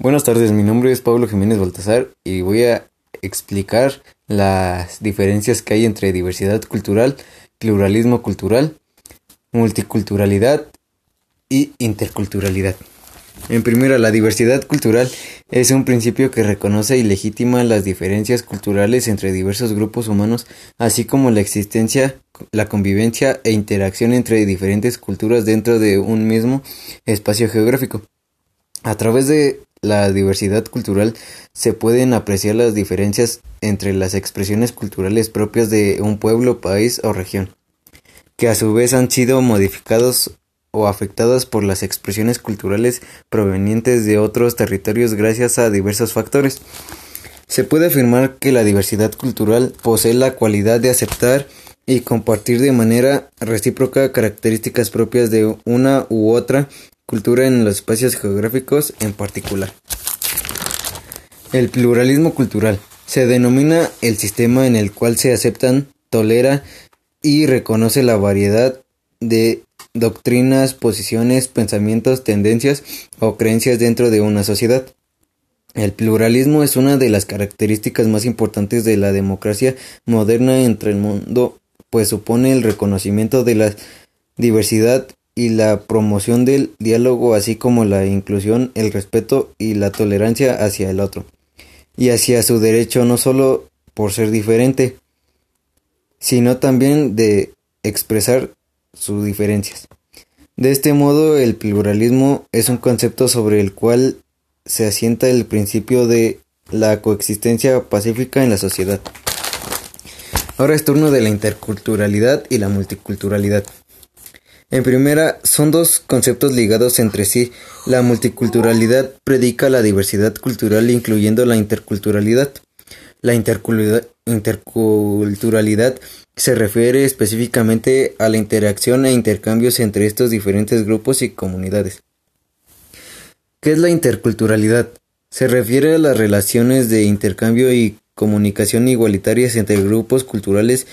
Buenas tardes, mi nombre es Pablo Jiménez Baltasar y voy a explicar las diferencias que hay entre diversidad cultural, pluralismo cultural, multiculturalidad y interculturalidad. En primera, la diversidad cultural es un principio que reconoce y legitima las diferencias culturales entre diversos grupos humanos, así como la existencia, la convivencia e interacción entre diferentes culturas dentro de un mismo espacio geográfico. A través de la diversidad cultural se pueden apreciar las diferencias entre las expresiones culturales propias de un pueblo, país o región, que a su vez han sido modificados o afectadas por las expresiones culturales provenientes de otros territorios gracias a diversos factores. Se puede afirmar que la diversidad cultural posee la cualidad de aceptar y compartir de manera recíproca características propias de una u otra cultura en los espacios geográficos en particular. El pluralismo cultural se denomina el sistema en el cual se aceptan, tolera y reconoce la variedad de doctrinas, posiciones, pensamientos, tendencias o creencias dentro de una sociedad. El pluralismo es una de las características más importantes de la democracia moderna entre el mundo, pues supone el reconocimiento de la diversidad y la promoción del diálogo, así como la inclusión, el respeto y la tolerancia hacia el otro, y hacia su derecho no solo por ser diferente, sino también de expresar sus diferencias. De este modo, el pluralismo es un concepto sobre el cual se asienta el principio de la coexistencia pacífica en la sociedad. Ahora es turno de la interculturalidad y la multiculturalidad. En primera, son dos conceptos ligados entre sí. La multiculturalidad predica la diversidad cultural incluyendo la interculturalidad. La interculturalidad se refiere específicamente a la interacción e intercambios entre estos diferentes grupos y comunidades. ¿Qué es la interculturalidad? Se refiere a las relaciones de intercambio y comunicación igualitarias entre grupos culturales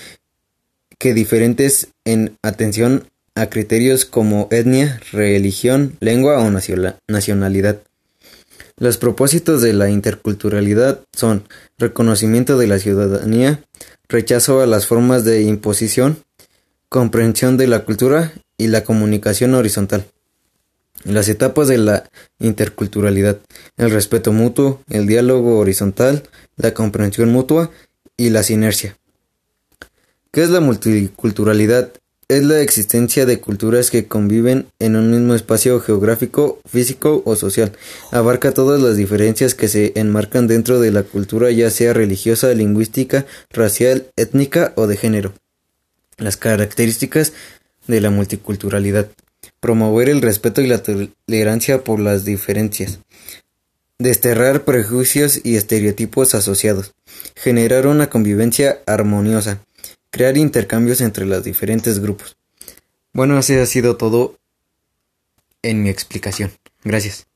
que diferentes en atención a criterios como etnia, religión, lengua o nacionalidad. Los propósitos de la interculturalidad son reconocimiento de la ciudadanía, rechazo a las formas de imposición, comprensión de la cultura y la comunicación horizontal. Las etapas de la interculturalidad, el respeto mutuo, el diálogo horizontal, la comprensión mutua y la sinergia. ¿Qué es la multiculturalidad? Es la existencia de culturas que conviven en un mismo espacio geográfico, físico o social. Abarca todas las diferencias que se enmarcan dentro de la cultura, ya sea religiosa, lingüística, racial, étnica o de género. Las características de la multiculturalidad. Promover el respeto y la tolerancia por las diferencias. Desterrar prejuicios y estereotipos asociados. Generar una convivencia armoniosa crear intercambios entre los diferentes grupos. Bueno, ese ha sido todo en mi explicación. Gracias.